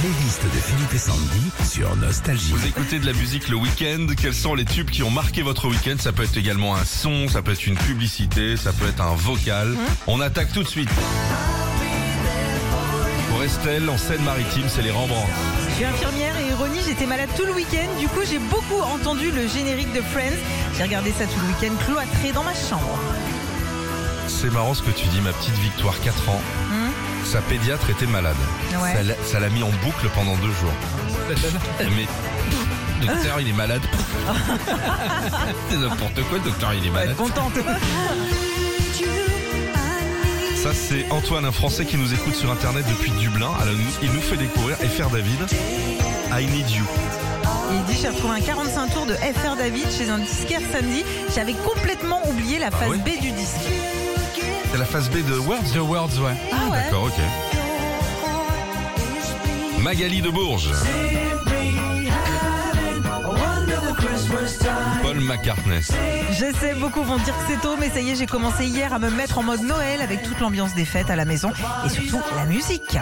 playlist de Philippe et Sandy sur Nostalgie. Vous écoutez de la musique le week-end, quels sont les tubes qui ont marqué votre week-end? Ça peut être également un son, ça peut être une publicité, ça peut être un vocal. On attaque tout de suite. Pour Estelle, en Seine-Maritime, c'est les Rembrandt. Je suis infirmière et ironie, j'étais malade tout le week-end. Du coup, j'ai beaucoup entendu le générique de Friends. J'ai regardé ça tout le week-end cloîtré dans ma chambre. C'est marrant ce que tu dis, ma petite Victoire, 4 ans. Sa pédiatre était malade. Ouais. Ça l'a- Ça l'a mis en boucle pendant deux jours. Mais docteur, il est malade. C'est n'importe quoi, docteur, il est malade. contente. Ça, c'est Antoine, un Français qui nous écoute sur Internet depuis Dublin. Alors, il nous fait découvrir FR David. I Need You. Il dit j'ai retrouvé un 45 tours de FR David chez un disquaire samedi. J'avais complètement oublié la phase ouais B du disque. Phase B de Words The Words, ouais. Ah ouais D'accord, ok. Magali de Bourges. Paul McCartney. Je sais, beaucoup vont dire que c'est tôt, mais ça y est, j'ai commencé hier à me mettre en mode Noël avec toute l'ambiance des fêtes à la maison et surtout la musique.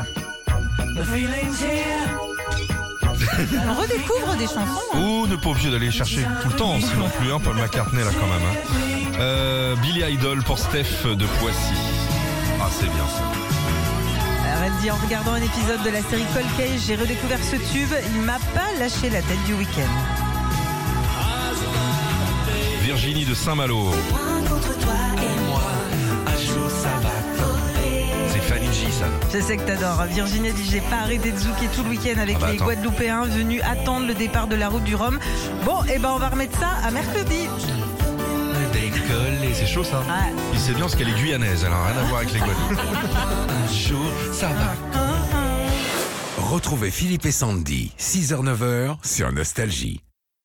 On redécouvre des chansons. hein. Ou ne pas obligé d'aller chercher tout le temps, aussi non plus, hein, Paul McCartney là quand même. Hein. Euh, Billy Idol pour Steph de Poissy. Ah, c'est bien ça. Arrête dit en regardant un épisode de la série Cold Case, j'ai redécouvert ce tube. Il m'a pas lâché la tête du week-end. Virginie de Saint-Malo. C'est Fanny G, ça. Je sais que t'adores. Virginie dit j'ai pas arrêté de zouker tout le week-end avec Ah bah les attends. Guadeloupéens venus attendre le départ de la route du Rhum. Bon, et ben on va remettre ça à mercredi. Décollé, c'est chaud ça. Ouais. Puis c'est bien parce qu'elle est guyanaise, elle a rien à voir avec les Guadeloupe. Un jour, ça va. Retrouvez Philippe et Sandy, 6h-9h sur Nostalgie.